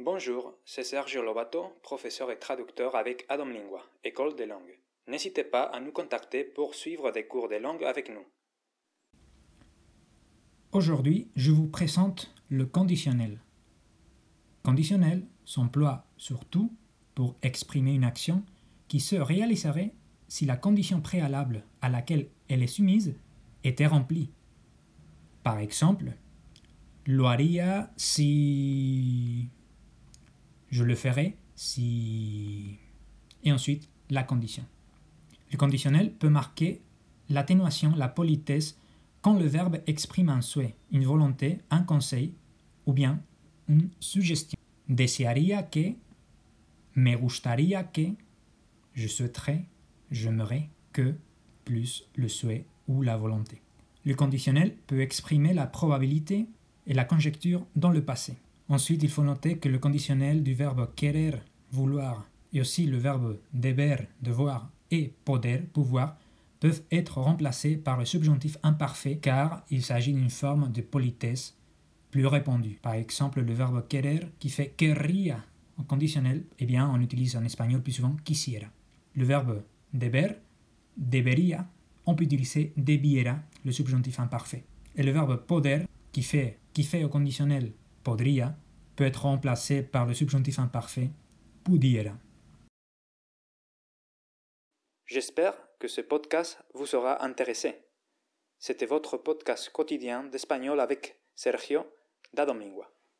Bonjour, c'est Sergio Lobato, professeur et traducteur avec Adam Lingua, École des langues. N'hésitez pas à nous contacter pour suivre des cours de langue avec nous. Aujourd'hui, je vous présente le conditionnel. Conditionnel s'emploie surtout pour exprimer une action qui se réaliserait si la condition préalable à laquelle elle est soumise était remplie. Par exemple, lo si... Je le ferai si... Et ensuite, la condition. Le conditionnel peut marquer l'atténuation, la politesse, quand le verbe exprime un souhait, une volonté, un conseil ou bien une suggestion. Desearía que, me gustaría que, je souhaiterais, j'aimerais que, plus le souhait ou la volonté. Le conditionnel peut exprimer la probabilité et la conjecture dans le passé. Ensuite, il faut noter que le conditionnel du verbe querer, vouloir, et aussi le verbe deber, devoir, et poder, pouvoir, peuvent être remplacés par le subjonctif imparfait car il s'agit d'une forme de politesse plus répandue. Par exemple, le verbe querer qui fait querría en conditionnel, eh bien, on utilise en espagnol plus souvent quisiera. Le verbe deber, debería, on peut utiliser debiera, le subjonctif imparfait. Et le verbe poder, qui fait, qui fait au conditionnel podría, peut être remplacé par le subjonctif imparfait pudiera. J'espère que ce podcast vous sera intéressé. C'était votre podcast quotidien d'espagnol avec Sergio da Domingua.